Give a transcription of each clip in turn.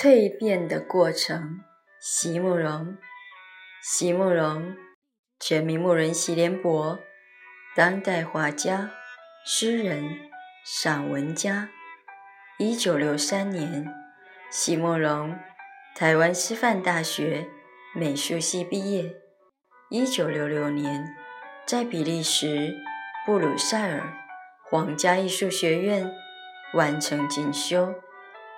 蜕变的过程，席慕容。席慕容，全名慕人席联博，当代画家、诗人、散文家。一九六三年，席慕容台湾师范大学美术系毕业。一九六六年，在比利时布鲁塞尔皇家艺术学院完成进修。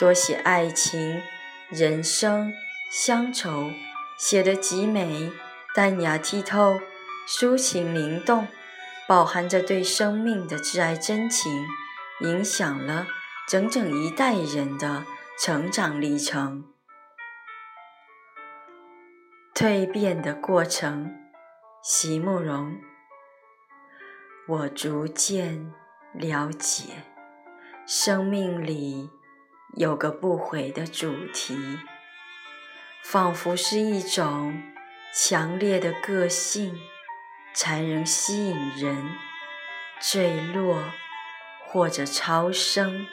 多写爱情、人生、乡愁，写得极美、淡雅剔透、抒情灵动，饱含着对生命的挚爱真情，影响了整整一代人的成长历程。蜕变的过程，席慕容。我逐渐了解，生命里。有个不悔的主题，仿佛是一种强烈的个性，才能吸引人坠落或者超生。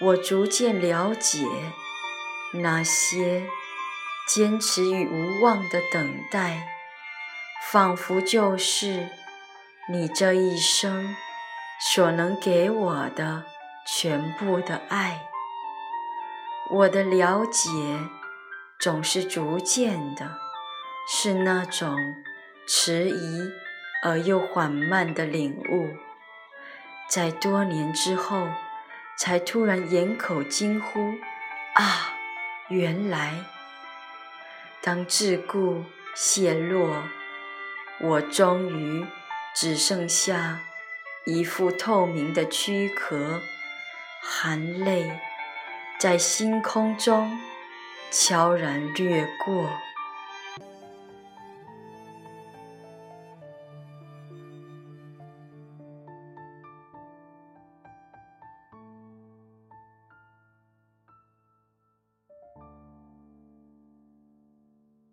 我逐渐了解，那些坚持与无望的等待，仿佛就是你这一生所能给我的。全部的爱，我的了解总是逐渐的，是那种迟疑而又缓慢的领悟，在多年之后，才突然掩口惊呼：“啊，原来！”当桎梏泄落，我终于只剩下一副透明的躯壳。含泪在星空中悄然掠过。